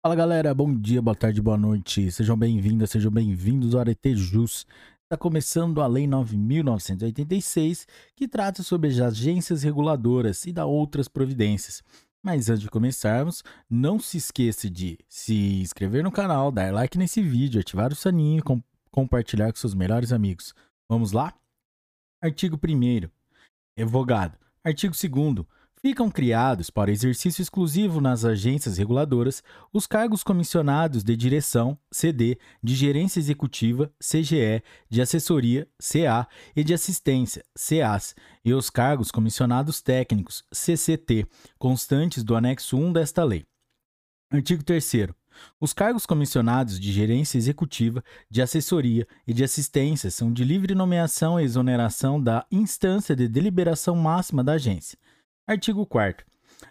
Fala galera, bom dia, boa tarde, boa noite. Sejam bem-vindas, sejam bem-vindos ao Arete Jus. Está começando a Lei 9.986, que trata sobre as agências reguladoras e da outras providências. Mas antes de começarmos, não se esqueça de se inscrever no canal, dar like nesse vídeo, ativar o sininho e com compartilhar com seus melhores amigos. Vamos lá? Artigo 1 Revogado. Artigo 2 Ficam criados para exercício exclusivo nas agências reguladoras os cargos comissionados de direção, CD, de gerência executiva, CGE, de assessoria, CA e de assistência, CAS, e os cargos comissionados técnicos, CCT, constantes do anexo 1 desta lei. Artigo 3 os cargos comissionados de gerência executiva, de assessoria e de assistência são de livre nomeação e exoneração da instância de deliberação máxima da agência. Artigo 4.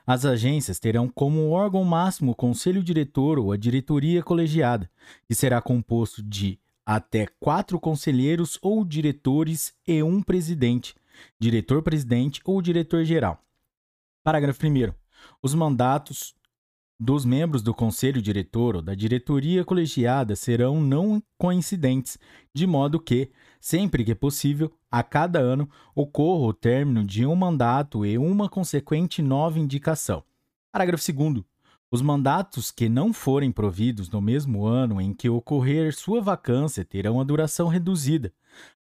As agências terão como órgão máximo o conselho diretor ou a diretoria colegiada, que será composto de até quatro conselheiros ou diretores e um presidente, diretor-presidente ou diretor-geral. Parágrafo 1. Os mandatos dos membros do conselho diretor ou da diretoria colegiada serão não coincidentes, de modo que, sempre que possível, a cada ano ocorra o término de um mandato e uma consequente nova indicação. Parágrafo 2. Os mandatos que não forem providos no mesmo ano em que ocorrer sua vacância terão a duração reduzida,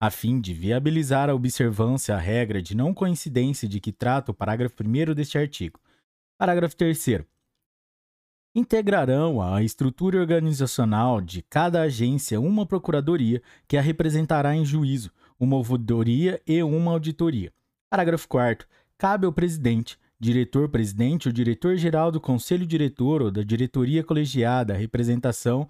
a fim de viabilizar a observância à regra de não coincidência de que trata o parágrafo 1 deste artigo. Parágrafo 3 integrarão a estrutura organizacional de cada agência uma procuradoria que a representará em juízo, uma ouvidoria e uma auditoria. Parágrafo 4 Cabe ao presidente, diretor-presidente ou diretor-geral do conselho diretor ou da diretoria colegiada a representação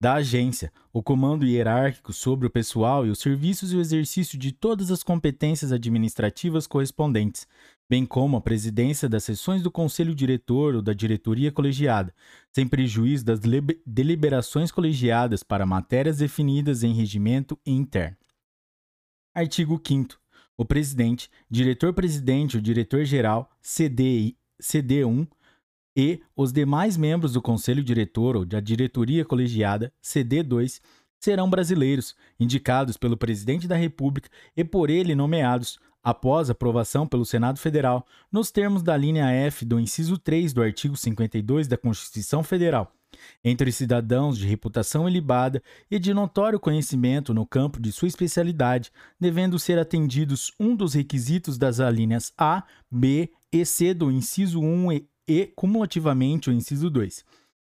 da agência, o comando hierárquico sobre o pessoal e os serviços e o exercício de todas as competências administrativas correspondentes, bem como a presidência das sessões do conselho diretor ou da diretoria colegiada, sem prejuízo das deliberações colegiadas para matérias definidas em regimento interno. Artigo 5 O presidente, diretor-presidente ou diretor-geral, CDI, CD1, e os demais membros do conselho diretor ou da diretoria colegiada, CD2, serão brasileiros, indicados pelo presidente da República e por ele nomeados, após aprovação pelo Senado Federal, nos termos da linha F do inciso 3 do artigo 52 da Constituição Federal, entre cidadãos de reputação ilibada e de notório conhecimento no campo de sua especialidade, devendo ser atendidos um dos requisitos das alíneas A, B e C do inciso 1 e, e cumulativamente o inciso 2.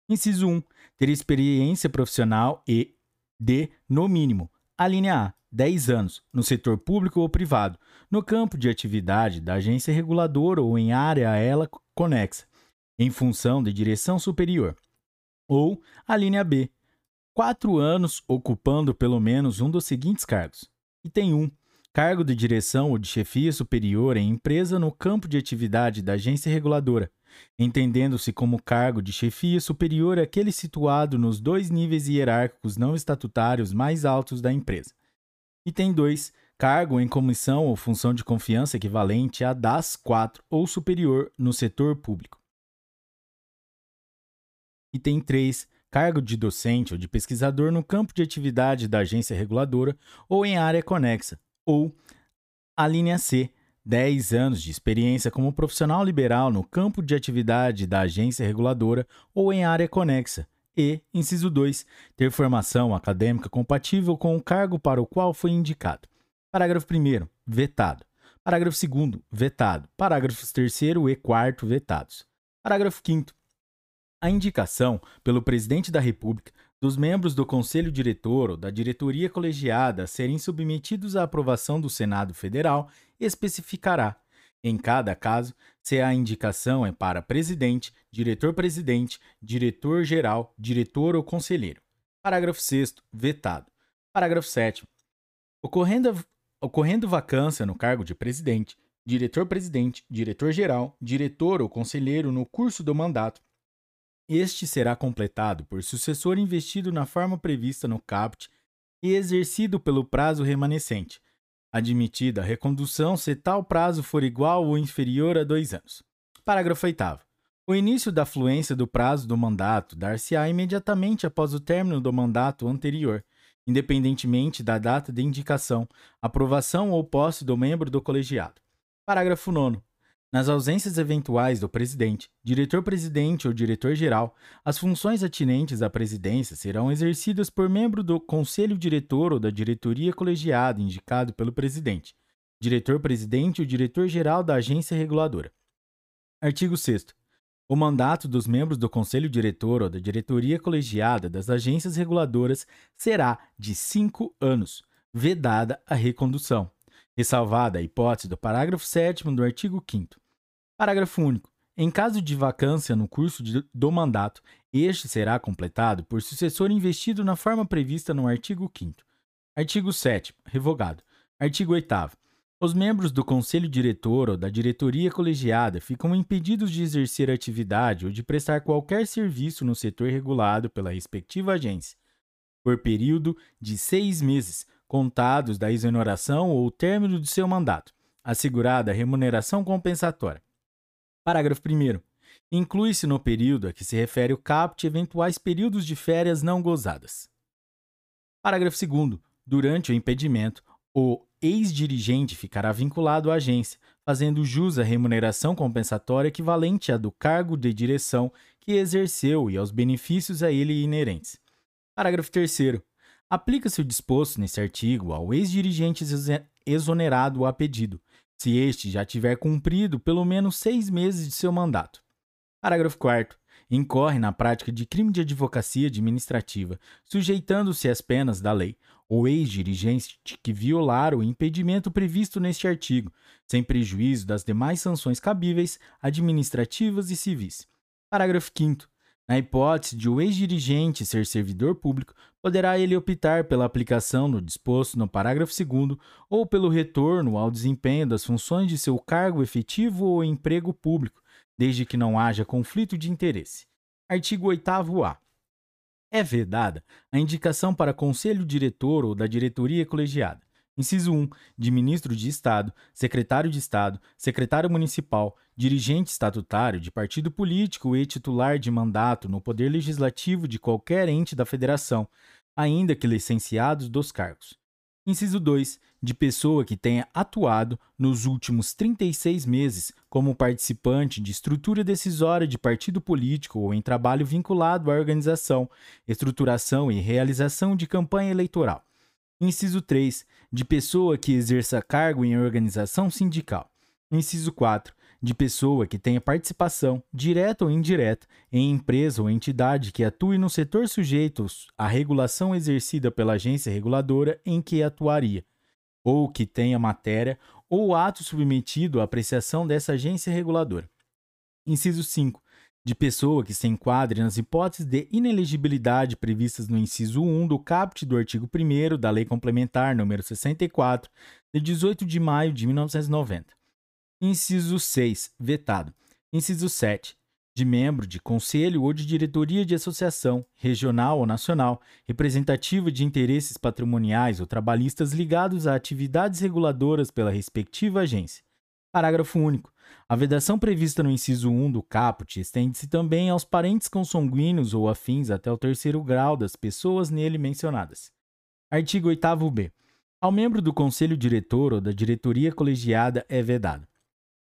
Inciso 1. Ter experiência profissional e D, no mínimo. A linha A, 10 anos, no setor público ou privado, no campo de atividade da agência reguladora ou em área a ela conexa, em função de direção superior. Ou a linha B, 4 anos ocupando pelo menos um dos seguintes cargos. Item 1. Cargo de direção ou de chefia superior em empresa no campo de atividade da agência reguladora, entendendo-se como cargo de chefia superior aquele situado nos dois níveis hierárquicos não estatutários mais altos da empresa. Item 2. Cargo em comissão ou função de confiança equivalente a das quatro ou superior no setor público. Item 3. Cargo de docente ou de pesquisador no campo de atividade da agência reguladora ou em área conexa. Ou a linha C 10 anos de experiência como profissional liberal no campo de atividade da agência reguladora ou em área conexa. E, inciso 2, ter formação acadêmica compatível com o cargo para o qual foi indicado. Parágrafo 1. Vetado. Parágrafo 2. Vetado. Parágrafos 3 e 4 vetados. Parágrafo 5. A indicação pelo Presidente da República dos membros do Conselho Diretor ou da diretoria colegiada serem submetidos à aprovação do Senado Federal especificará, em cada caso, se a indicação é para presidente, diretor-presidente, diretor-geral, diretor ou conselheiro. Parágrafo 6 vetado. Parágrafo 7 ocorrendo, ocorrendo vacância no cargo de presidente, diretor-presidente, diretor-geral, diretor ou conselheiro no curso do mandato, este será completado por sucessor investido na forma prevista no caput e exercido pelo prazo remanescente, admitida a recondução se tal prazo for igual ou inferior a dois anos. Parágrafo 8. O início da fluência do prazo do mandato dar-se-á imediatamente após o término do mandato anterior, independentemente da data de indicação, aprovação ou posse do membro do colegiado. Parágrafo 9. Nas ausências eventuais do presidente, diretor-presidente ou diretor-geral, as funções atinentes à presidência serão exercidas por membro do conselho diretor ou da diretoria colegiada indicado pelo presidente, diretor-presidente ou diretor-geral da agência reguladora. Artigo 6. O mandato dos membros do conselho diretor ou da diretoria colegiada das agências reguladoras será de cinco anos, vedada a recondução, ressalvada a hipótese do parágrafo 7 do artigo 5. Parágrafo único. Em caso de vacância no curso de, do mandato, este será completado por sucessor investido na forma prevista no artigo 5. Artigo 7. Revogado. Artigo 8. Os membros do conselho diretor ou da diretoria colegiada ficam impedidos de exercer atividade ou de prestar qualquer serviço no setor regulado pela respectiva agência, por período de seis meses, contados da exoneração ou término de seu mandato, assegurada a remuneração compensatória. Parágrafo 1. Inclui-se no período a que se refere o caput eventuais períodos de férias não gozadas. Parágrafo 2. Durante o impedimento, o ex-dirigente ficará vinculado à agência, fazendo jus à remuneração compensatória equivalente à do cargo de direção que exerceu e aos benefícios a ele inerentes. Parágrafo 3. Aplica-se o disposto nesse artigo ao ex-dirigente exonerado a pedido, se este já tiver cumprido pelo menos seis meses de seu mandato. Parágrafo 4. Incorre na prática de crime de advocacia administrativa, sujeitando-se às penas da lei, o ex-dirigente que violar o impedimento previsto neste artigo, sem prejuízo das demais sanções cabíveis, administrativas e civis. Parágrafo 5. Na hipótese de o ex-dirigente ser servidor público, poderá ele optar pela aplicação no disposto no parágrafo 2 ou pelo retorno ao desempenho das funções de seu cargo efetivo ou emprego público, desde que não haja conflito de interesse. Artigo 8a. É vedada a indicação para conselho diretor ou da diretoria colegiada. Inciso 1. De ministro de Estado, secretário de Estado, secretário municipal, dirigente estatutário de partido político e titular de mandato no poder legislativo de qualquer ente da federação, ainda que licenciados dos cargos. Inciso 2. De pessoa que tenha atuado nos últimos 36 meses como participante de estrutura decisória de partido político ou em trabalho vinculado à organização, estruturação e realização de campanha eleitoral Inciso 3. De pessoa que exerça cargo em organização sindical. Inciso 4. De pessoa que tenha participação, direta ou indireta, em empresa ou entidade que atue no setor sujeito à regulação exercida pela agência reguladora em que atuaria, ou que tenha matéria ou ato submetido à apreciação dessa agência reguladora. Inciso 5 de pessoa que se enquadre nas hipóteses de inelegibilidade previstas no inciso 1 do caput do artigo 1 da Lei Complementar nº 64, de 18 de maio de 1990. Inciso 6, vetado. Inciso 7, de membro de conselho ou de diretoria de associação, regional ou nacional, representativa de interesses patrimoniais ou trabalhistas ligados a atividades reguladoras pela respectiva agência. Parágrafo único. A vedação prevista no inciso 1 do caput estende-se também aos parentes consanguíneos ou afins até o terceiro grau das pessoas nele mencionadas. Artigo 8b. Ao membro do conselho diretor ou da diretoria colegiada é vedado.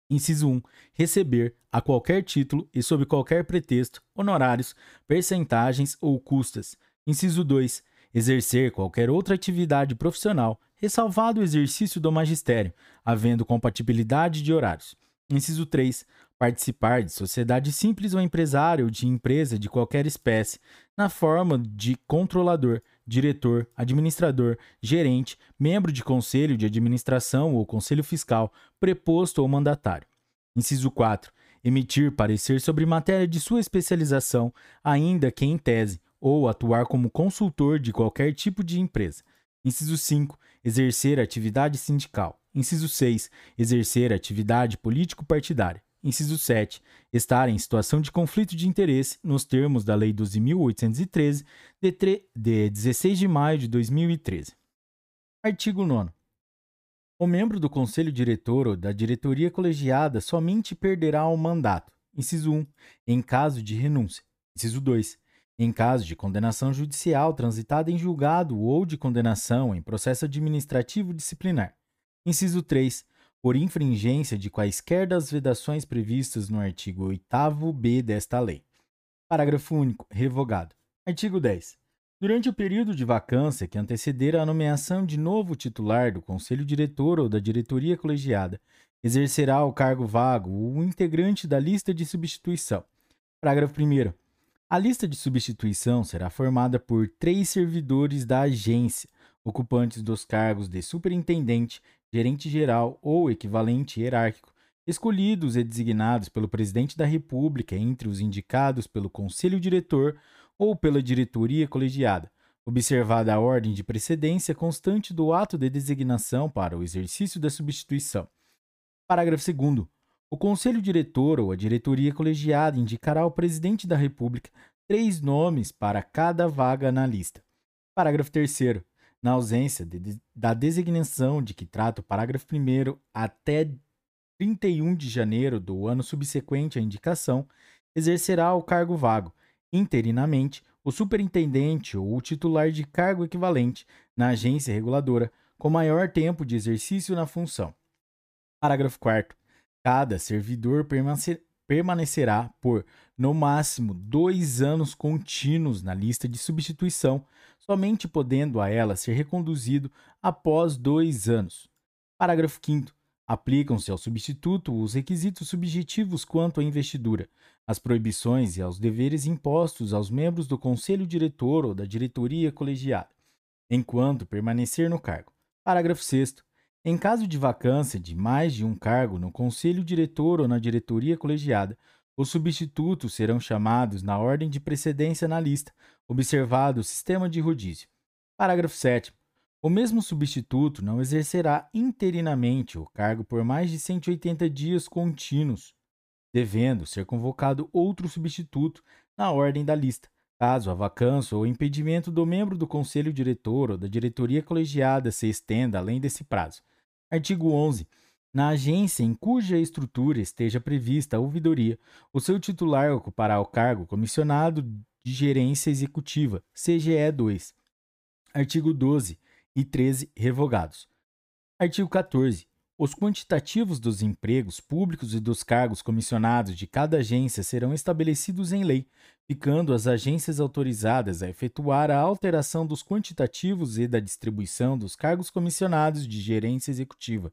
Inciso 1. Receber, a qualquer título e sob qualquer pretexto, honorários, percentagens ou custas. Inciso 2. Exercer qualquer outra atividade profissional, ressalvado o exercício do magistério, havendo compatibilidade de horários. Inciso 3. Participar de sociedade simples ou empresário de empresa de qualquer espécie, na forma de controlador, diretor, administrador, gerente, membro de conselho de administração ou conselho fiscal, preposto ou mandatário. Inciso 4. Emitir parecer sobre matéria de sua especialização, ainda que em tese, ou atuar como consultor de qualquer tipo de empresa. Inciso 5. Exercer atividade sindical. Inciso 6. Exercer atividade político-partidária. Inciso 7. Estar em situação de conflito de interesse nos termos da Lei 12.813, de, de 16 de maio de 2013. Artigo 9. O membro do conselho diretor ou da diretoria colegiada somente perderá o mandato, Inciso 1. Em caso de renúncia. Inciso 2. Em caso de condenação judicial transitada em julgado ou de condenação em processo administrativo disciplinar. Inciso 3. Por infringência de quaisquer das vedações previstas no artigo 8b desta lei. Parágrafo único. Revogado. Artigo 10. Durante o período de vacância que anteceder a nomeação de novo titular do Conselho Diretor ou da diretoria colegiada, exercerá o cargo vago o integrante da lista de substituição. Parágrafo 1. A lista de substituição será formada por três servidores da agência, ocupantes dos cargos de superintendente, gerente-geral ou equivalente hierárquico, escolhidos e designados pelo Presidente da República entre os indicados pelo Conselho Diretor ou pela diretoria colegiada, observada a ordem de precedência constante do ato de designação para o exercício da substituição. Parágrafo 2. O Conselho Diretor ou a diretoria colegiada indicará ao Presidente da República três nomes para cada vaga na lista. Parágrafo 3. Na ausência de, da designação de que trata o parágrafo 1 até 31 de janeiro do ano subsequente à indicação, exercerá o cargo vago, interinamente, o superintendente ou o titular de cargo equivalente na agência reguladora com maior tempo de exercício na função. Parágrafo 4. Cada servidor permanecerá por, no máximo, dois anos contínuos na lista de substituição, somente podendo a ela ser reconduzido após dois anos. Parágrafo 5. Aplicam-se ao substituto os requisitos subjetivos quanto à investidura, às proibições e aos deveres impostos aos membros do conselho diretor ou da diretoria colegiada, enquanto permanecer no cargo. Parágrafo 6. Em caso de vacância de mais de um cargo no conselho diretor ou na diretoria colegiada, os substitutos serão chamados na ordem de precedência na lista, observado o sistema de rodízio. Parágrafo 7. O mesmo substituto não exercerá interinamente o cargo por mais de 180 dias contínuos, devendo ser convocado outro substituto na ordem da lista, caso a vacância ou impedimento do membro do conselho diretor ou da diretoria colegiada se estenda além desse prazo. Artigo 11. Na agência em cuja estrutura esteja prevista a ouvidoria, o seu titular ocupará o cargo comissionado de gerência executiva, CGE 2. Artigo 12 e 13 revogados. Artigo 14. Os quantitativos dos empregos públicos e dos cargos comissionados de cada agência serão estabelecidos em lei, ficando as agências autorizadas a efetuar a alteração dos quantitativos e da distribuição dos cargos comissionados de gerência executiva,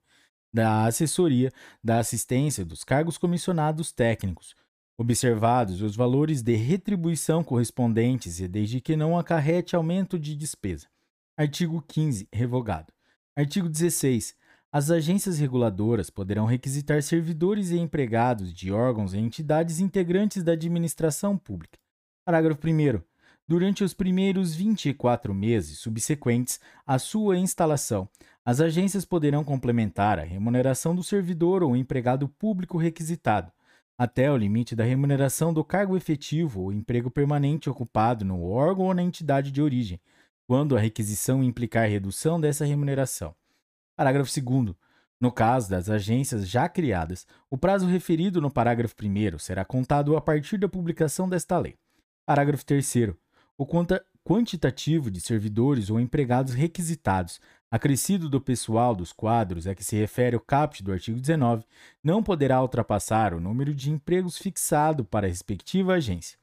da assessoria, da assistência dos cargos comissionados técnicos, observados os valores de retribuição correspondentes e desde que não acarrete aumento de despesa. Artigo 15, revogado. Artigo 16. As agências reguladoras poderão requisitar servidores e empregados de órgãos e entidades integrantes da administração pública. Parágrafo 1. Durante os primeiros 24 meses subsequentes à sua instalação, as agências poderão complementar a remuneração do servidor ou empregado público requisitado, até o limite da remuneração do cargo efetivo ou emprego permanente ocupado no órgão ou na entidade de origem, quando a requisição implicar redução dessa remuneração. Parágrafo 2. No caso das agências já criadas, o prazo referido no parágrafo 1 será contado a partir da publicação desta lei. Parágrafo 3. O quantitativo de servidores ou empregados requisitados, acrescido do pessoal dos quadros a que se refere o caput do artigo 19, não poderá ultrapassar o número de empregos fixado para a respectiva agência.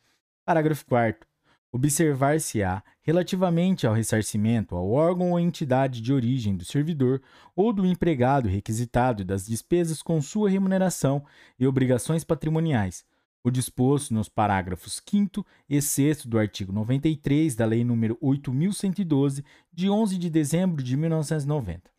Parágrafo 4. Observar-se-á, relativamente ao ressarcimento ao órgão ou entidade de origem do servidor ou do empregado requisitado das despesas com sua remuneração e obrigações patrimoniais, o disposto nos parágrafos 5 e 6 do artigo 93 da Lei nº 8.112, de 11 de dezembro de 1990.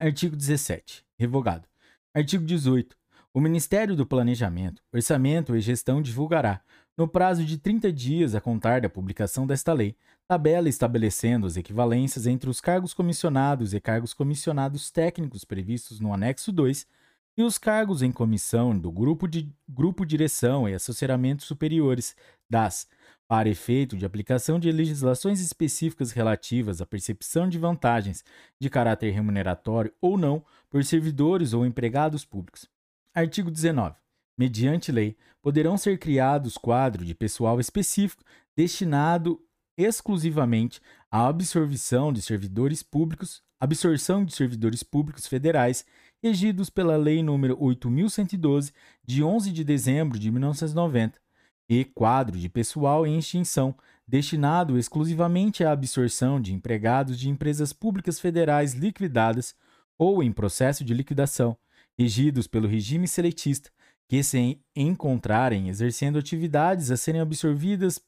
Artigo 17. Revogado. Artigo 18. O Ministério do Planejamento, Orçamento e Gestão divulgará, no prazo de 30 dias a contar da publicação desta lei, tabela estabelecendo as equivalências entre os cargos comissionados e cargos comissionados técnicos previstos no anexo 2 e os cargos em comissão do grupo de grupo direção e assessoramentos superiores das para efeito de aplicação de legislações específicas relativas à percepção de vantagens de caráter remuneratório ou não por servidores ou empregados públicos. Artigo 19. mediante lei, poderão ser criados quadros de pessoal específico destinado exclusivamente à absorção de servidores públicos, absorção de servidores públicos federais regidos pela Lei nº 8112 de 11 de dezembro de 1990 e quadro de pessoal em extinção destinado exclusivamente à absorção de empregados de empresas públicas federais liquidadas ou em processo de liquidação, regidos pelo regime seletista, que se encontrarem exercendo atividades a serem absorvidas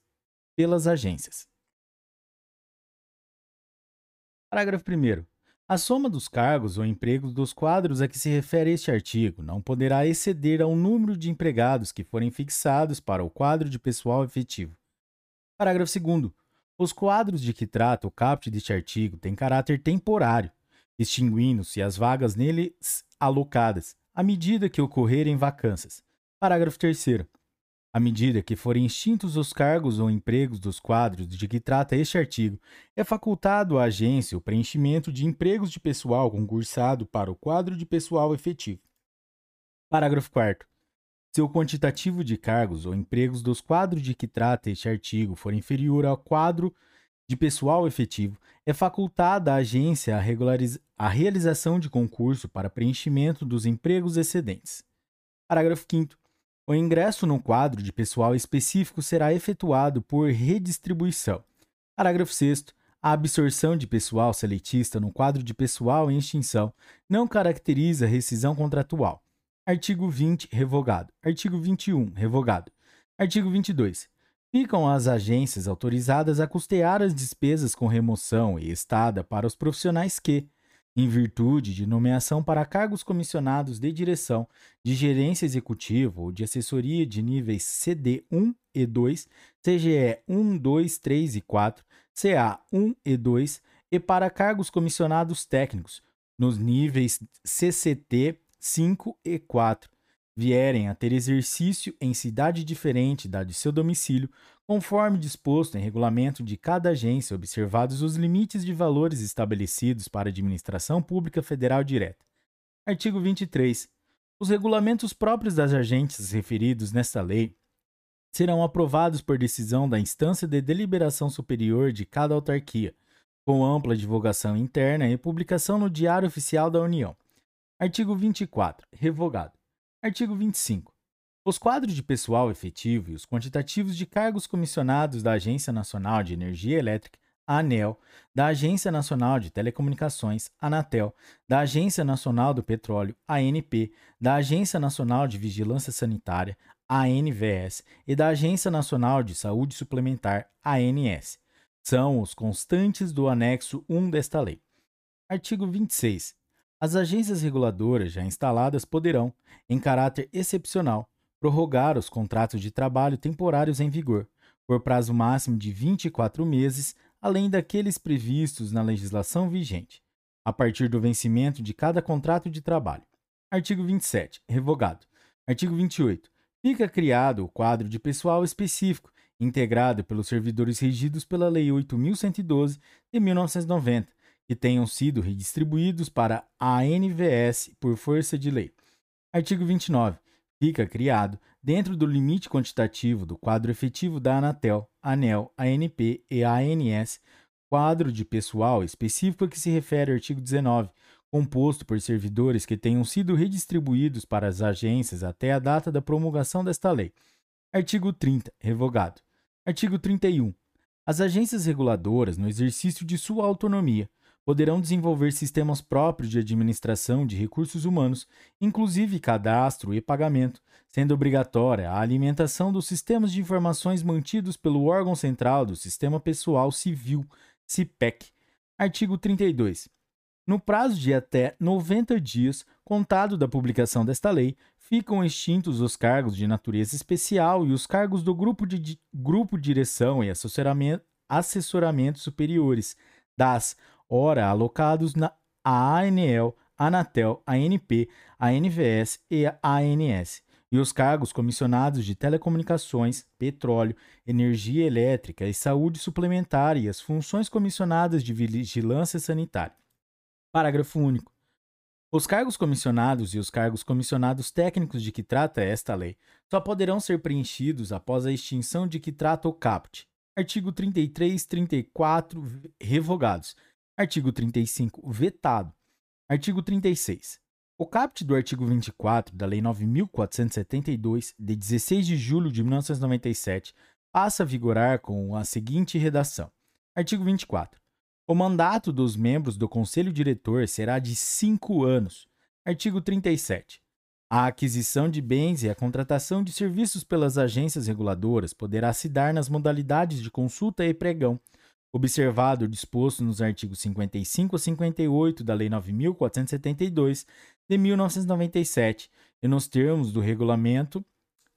pelas agências. Parágrafo 1. A soma dos cargos ou empregos dos quadros a que se refere este artigo não poderá exceder ao número de empregados que forem fixados para o quadro de pessoal efetivo. Parágrafo 2. Os quadros de que trata o caput deste artigo têm caráter temporário, extinguindo-se as vagas neles alocadas, à medida que ocorrerem vacâncias. Parágrafo 3. À medida que forem extintos os cargos ou empregos dos quadros de que trata este artigo, é facultado à agência o preenchimento de empregos de pessoal concursado para o quadro de pessoal efetivo. Parágrafo 4. Se o quantitativo de cargos ou empregos dos quadros de que trata este artigo for inferior ao quadro de pessoal efetivo, é facultada à agência a, a realização de concurso para preenchimento dos empregos excedentes. Parágrafo 5. O ingresso no quadro de pessoal específico será efetuado por redistribuição. Parágrafo 6. A absorção de pessoal seletista no quadro de pessoal em extinção não caracteriza rescisão contratual. Artigo 20, revogado. Artigo 21, revogado. Artigo 22. Ficam as agências autorizadas a custear as despesas com remoção e estada para os profissionais que, em virtude de nomeação para cargos comissionados de direção, de gerência executiva ou de assessoria de níveis CD1 e 2, CGE 1, 2, 3 e 4, CA 1 e 2 e para cargos comissionados técnicos, nos níveis CCT 5 e 4, vierem a ter exercício em cidade diferente da de seu domicílio, conforme disposto em regulamento de cada agência, observados os limites de valores estabelecidos para a administração pública federal direta. Artigo 23. Os regulamentos próprios das agências referidos nesta lei serão aprovados por decisão da instância de deliberação superior de cada autarquia, com ampla divulgação interna e publicação no Diário Oficial da União. Artigo 24. Revogado. Artigo 25. Os quadros de pessoal efetivo e os quantitativos de cargos comissionados da Agência Nacional de Energia Elétrica, ANEL, da Agência Nacional de Telecomunicações, ANATEL, da Agência Nacional do Petróleo, ANP, da Agência Nacional de Vigilância Sanitária, ANVS, e da Agência Nacional de Saúde Suplementar, ANS. São os constantes do anexo 1 desta lei. Artigo 26. As agências reguladoras já instaladas poderão, em caráter excepcional, prorrogar os contratos de trabalho temporários em vigor, por prazo máximo de 24 meses, além daqueles previstos na legislação vigente, a partir do vencimento de cada contrato de trabalho. Artigo 27. Revogado. Artigo 28. Fica criado o quadro de pessoal específico, integrado pelos servidores regidos pela Lei 8.112 de 1990, que tenham sido redistribuídos para a ANVS por força de lei. Artigo 29 fica criado dentro do limite quantitativo do quadro efetivo da Anatel, ANEL, ANP e ANS, quadro de pessoal específico a que se refere o artigo 19, composto por servidores que tenham sido redistribuídos para as agências até a data da promulgação desta lei. Artigo 30, revogado. Artigo 31. As agências reguladoras, no exercício de sua autonomia, poderão desenvolver sistemas próprios de administração de recursos humanos, inclusive cadastro e pagamento, sendo obrigatória a alimentação dos sistemas de informações mantidos pelo órgão central do Sistema Pessoal Civil, CIPEC. Artigo 32. No prazo de até 90 dias, contado da publicação desta lei, ficam extintos os cargos de natureza especial e os cargos do grupo de grupo direção e assessoramento, assessoramento superiores das ora alocados na ANEL, Anatel, ANP, ANVS e ANS, e os cargos comissionados de telecomunicações, petróleo, energia elétrica e saúde suplementar e as funções comissionadas de vigilância sanitária. Parágrafo único. Os cargos comissionados e os cargos comissionados técnicos de que trata esta lei só poderão ser preenchidos após a extinção de que trata o CAPT. Artigo 33, 34, revogados. Artigo 35, vetado. Artigo 36. O caput do artigo 24 da Lei 9.472, de 16 de julho de 1997, passa a vigorar com a seguinte redação: Artigo 24. O mandato dos membros do Conselho Diretor será de cinco anos. Artigo 37. A aquisição de bens e a contratação de serviços pelas agências reguladoras poderá se dar nas modalidades de consulta e pregão, observado o disposto nos artigos 55 a 58 da Lei 9472 de 1997 e nos termos do regulamento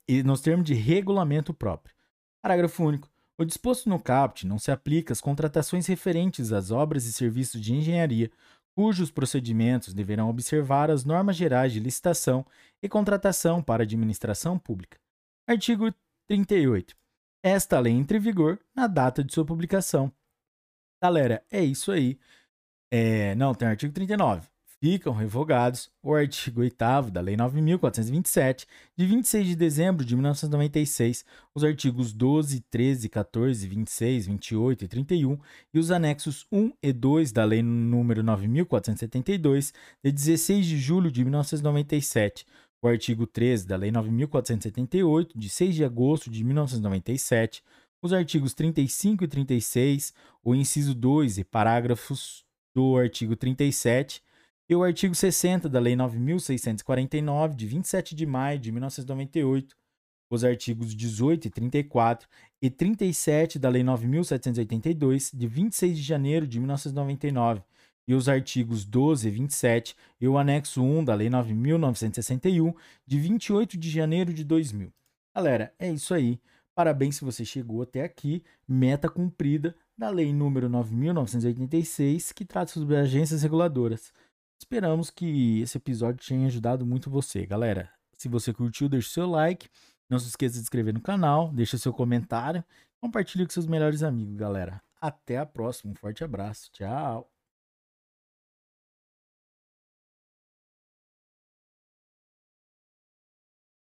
e nos termos de regulamento próprio. Parágrafo único. O disposto no CAPT não se aplica às contratações referentes às obras e serviços de engenharia, cujos procedimentos deverão observar as normas gerais de licitação e contratação para administração pública. Artigo 38. Esta lei entra em vigor na data de sua publicação. Galera, é isso aí. É, não, tem o artigo 39 ficam revogados o artigo 8 da Lei 9.427, de 26 de dezembro de 1996, os artigos 12, 13, 14, 26, 28 e 31 e os anexos 1 e 2 da Lei nº 9.472, de 16 de julho de 1997, o artigo 13 da Lei 9.478, de 6 de agosto de 1997, os artigos 35 e 36, o inciso 2 e parágrafos do artigo 37 e o artigo 60 da Lei 9.649, de 27 de maio de 1998, os artigos 18 e 34 e 37 da Lei 9.782, de 26 de janeiro de 1999, e os artigos 12 e 27 e o anexo 1 da Lei 9.961, de 28 de janeiro de 2000. Galera, é isso aí. Parabéns se você chegou até aqui. Meta cumprida da Lei número 9.986, que trata sobre agências reguladoras. Esperamos que esse episódio tenha ajudado muito você, galera. Se você curtiu, deixe seu like. Não se esqueça de se inscrever no canal, deixe seu comentário, compartilhe com seus melhores amigos, galera. Até a próxima, um forte abraço, tchau!